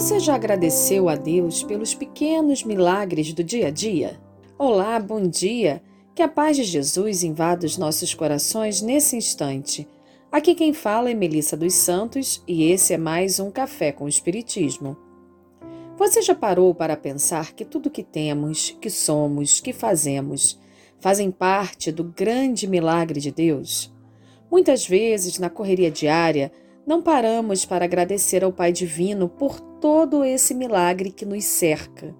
Você já agradeceu a Deus pelos pequenos milagres do dia a dia? Olá, bom dia! Que a paz de Jesus invada os nossos corações nesse instante. Aqui quem fala é Melissa dos Santos e esse é mais um Café com o Espiritismo. Você já parou para pensar que tudo que temos, que somos, que fazemos, fazem parte do grande milagre de Deus? Muitas vezes, na correria diária, não paramos para agradecer ao Pai Divino por todo esse milagre que nos cerca.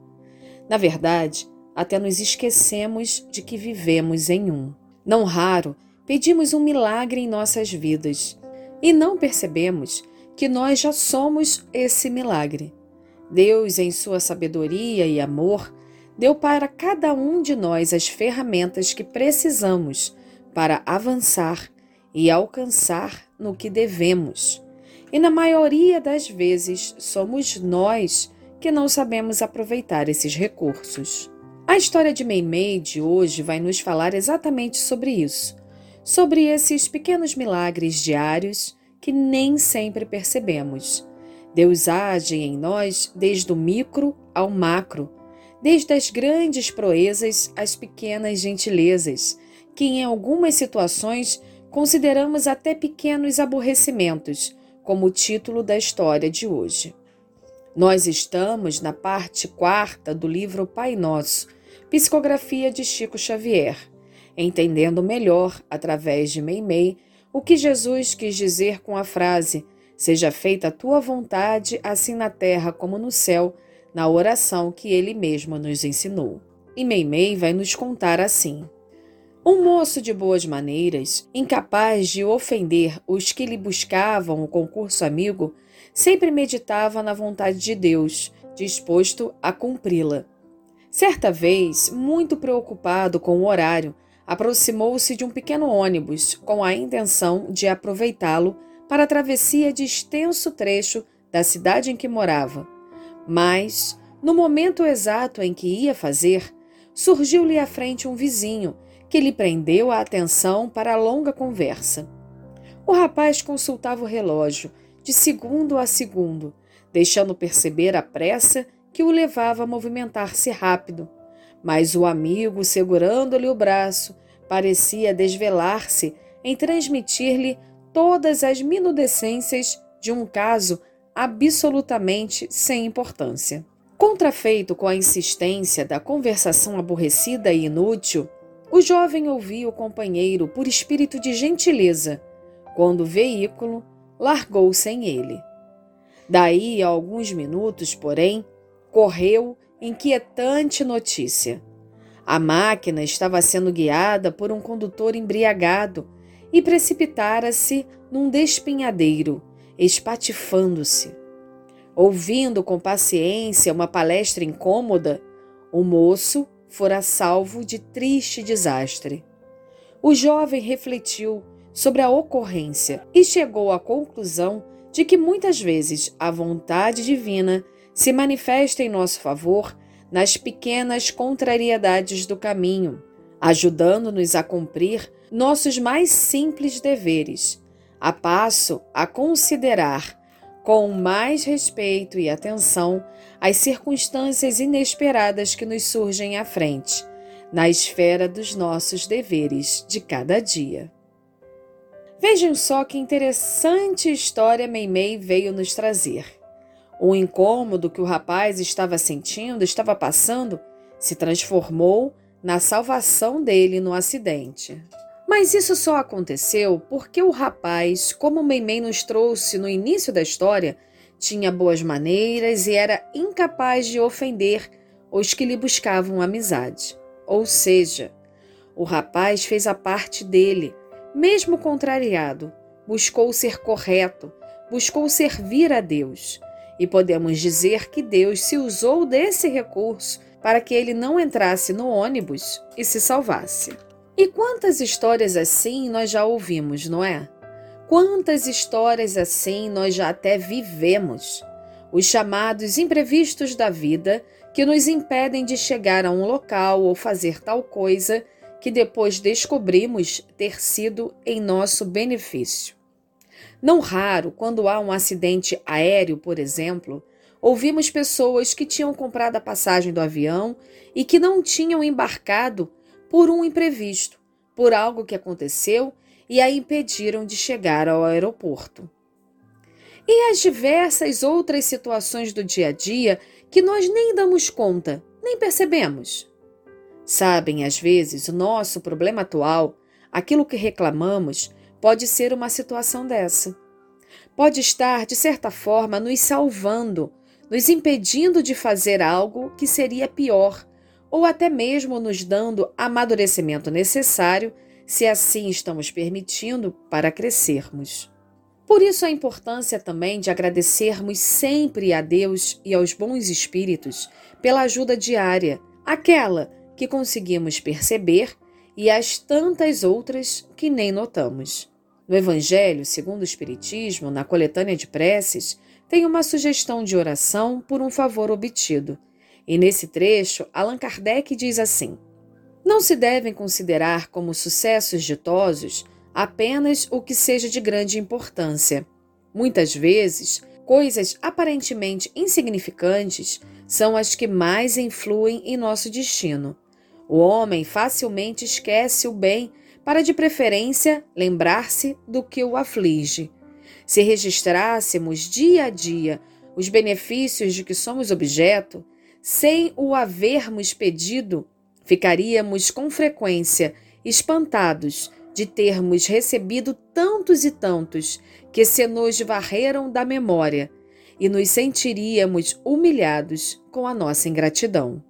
Na verdade, até nos esquecemos de que vivemos em um. Não raro, pedimos um milagre em nossas vidas e não percebemos que nós já somos esse milagre. Deus, em sua sabedoria e amor, deu para cada um de nós as ferramentas que precisamos para avançar e alcançar no que devemos. E na maioria das vezes somos nós que não sabemos aproveitar esses recursos. A história de Meimei de hoje vai nos falar exatamente sobre isso, sobre esses pequenos milagres diários que nem sempre percebemos. Deus age em nós desde o micro ao macro, desde as grandes proezas às pequenas gentilezas, que em algumas situações consideramos até pequenos aborrecimentos, como o título da história de hoje. Nós estamos na parte quarta do livro Pai Nosso, psicografia de Chico Xavier, entendendo melhor, através de Meimei, o que Jesus quis dizer com a frase: Seja feita a tua vontade, assim na terra como no céu, na oração que ele mesmo nos ensinou. E Meimei vai nos contar assim. Um moço de boas maneiras, incapaz de ofender os que lhe buscavam o concurso amigo, sempre meditava na vontade de Deus, disposto a cumpri-la. Certa vez, muito preocupado com o horário, aproximou-se de um pequeno ônibus com a intenção de aproveitá-lo para a travessia de extenso trecho da cidade em que morava. Mas, no momento exato em que ia fazer, surgiu-lhe à frente um vizinho que lhe prendeu a atenção para a longa conversa. O rapaz consultava o relógio, de segundo a segundo, deixando perceber a pressa que o levava a movimentar-se rápido. Mas o amigo, segurando-lhe o braço, parecia desvelar-se em transmitir-lhe todas as minudescências de um caso absolutamente sem importância. Contrafeito com a insistência da conversação aborrecida e inútil, o jovem ouvia o companheiro por espírito de gentileza, quando o veículo largou sem ele. Daí a alguns minutos, porém, correu inquietante notícia. A máquina estava sendo guiada por um condutor embriagado e precipitara-se num despinhadeiro, espatifando-se. Ouvindo com paciência uma palestra incômoda, o moço fora salvo de triste desastre. O jovem refletiu sobre a ocorrência e chegou à conclusão de que muitas vezes a vontade divina se manifesta em nosso favor nas pequenas contrariedades do caminho, ajudando-nos a cumprir nossos mais simples deveres, a passo a considerar com mais respeito e atenção as circunstâncias inesperadas que nos surgem à frente, na esfera dos nossos deveres de cada dia. Vejam só que interessante história Meimei veio nos trazer. O incômodo que o rapaz estava sentindo, estava passando, se transformou na salvação dele no acidente. Mas isso só aconteceu porque o rapaz, como Meimei nos trouxe no início da história, tinha boas maneiras e era incapaz de ofender os que lhe buscavam amizade. Ou seja, o rapaz fez a parte dele, mesmo contrariado, buscou ser correto, buscou servir a Deus. E podemos dizer que Deus se usou desse recurso para que ele não entrasse no ônibus e se salvasse. E quantas histórias assim nós já ouvimos, não é? Quantas histórias assim nós já até vivemos? Os chamados imprevistos da vida que nos impedem de chegar a um local ou fazer tal coisa que depois descobrimos ter sido em nosso benefício. Não raro, quando há um acidente aéreo, por exemplo, ouvimos pessoas que tinham comprado a passagem do avião e que não tinham embarcado por um imprevisto, por algo que aconteceu e a impediram de chegar ao aeroporto. E as diversas outras situações do dia a dia que nós nem damos conta, nem percebemos. Sabem, às vezes, o nosso problema atual, aquilo que reclamamos, pode ser uma situação dessa. Pode estar, de certa forma, nos salvando, nos impedindo de fazer algo que seria pior, ou até mesmo nos dando amadurecimento necessário se assim estamos permitindo para crescermos. Por isso, a importância também de agradecermos sempre a Deus e aos bons espíritos pela ajuda diária, aquela que conseguimos perceber e as tantas outras que nem notamos. No Evangelho, segundo o Espiritismo, na coletânea de preces, tem uma sugestão de oração por um favor obtido. E nesse trecho, Allan Kardec diz assim: não se devem considerar como sucessos ditosos apenas o que seja de grande importância. Muitas vezes, coisas aparentemente insignificantes são as que mais influem em nosso destino. O homem facilmente esquece o bem para, de preferência, lembrar-se do que o aflige. Se registrássemos dia a dia os benefícios de que somos objeto, sem o havermos pedido, Ficaríamos com frequência espantados de termos recebido tantos e tantos que se nos varreram da memória e nos sentiríamos humilhados com a nossa ingratidão.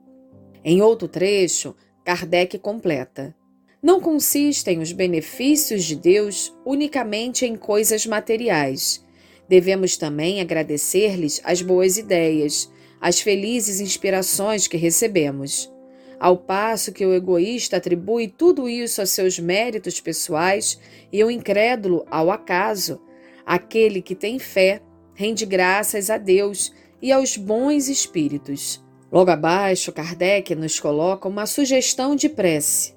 Em outro trecho, Kardec completa: Não consistem os benefícios de Deus unicamente em coisas materiais. Devemos também agradecer-lhes as boas ideias, as felizes inspirações que recebemos. Ao passo que o egoísta atribui tudo isso a seus méritos pessoais e o incrédulo ao acaso, aquele que tem fé rende graças a Deus e aos bons espíritos. Logo abaixo, Kardec nos coloca uma sugestão de prece.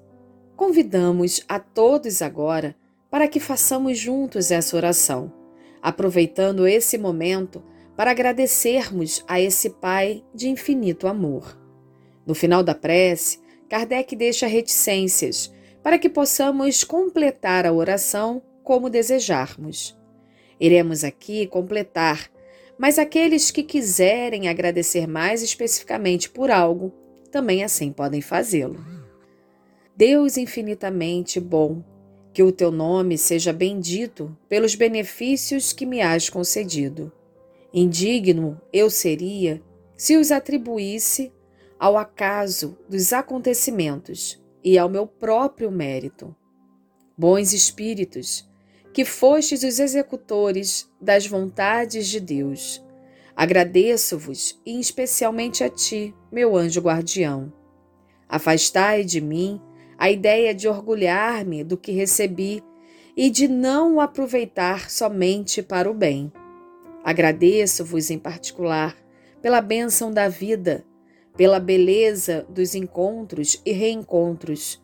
Convidamos a todos agora para que façamos juntos essa oração, aproveitando esse momento para agradecermos a esse Pai de infinito amor. No final da prece, Kardec deixa reticências para que possamos completar a oração como desejarmos. Iremos aqui completar, mas aqueles que quiserem agradecer mais especificamente por algo, também assim podem fazê-lo. Deus infinitamente bom, que o teu nome seja bendito pelos benefícios que me has concedido. Indigno eu seria se os atribuísse ao acaso dos acontecimentos e ao meu próprio mérito. Bons espíritos, que fostes os executores das vontades de Deus, agradeço-vos e especialmente a ti, meu anjo guardião. Afastai de mim a ideia de orgulhar-me do que recebi e de não o aproveitar somente para o bem. Agradeço-vos em particular pela bênção da vida pela beleza dos encontros e reencontros,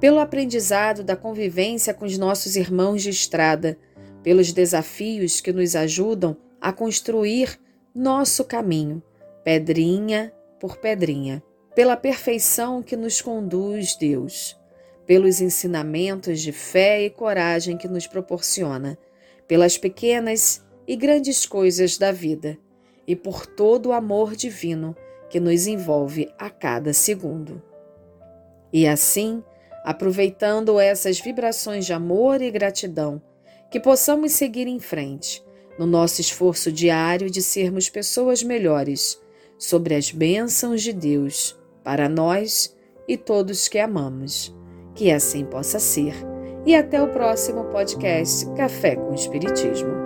pelo aprendizado da convivência com os nossos irmãos de estrada, pelos desafios que nos ajudam a construir nosso caminho, pedrinha por pedrinha, pela perfeição que nos conduz Deus, pelos ensinamentos de fé e coragem que nos proporciona, pelas pequenas e grandes coisas da vida e por todo o amor divino que nos envolve a cada segundo. E assim, aproveitando essas vibrações de amor e gratidão, que possamos seguir em frente no nosso esforço diário de sermos pessoas melhores sobre as bênçãos de Deus para nós e todos que amamos. Que assim possa ser. E até o próximo podcast Café com Espiritismo.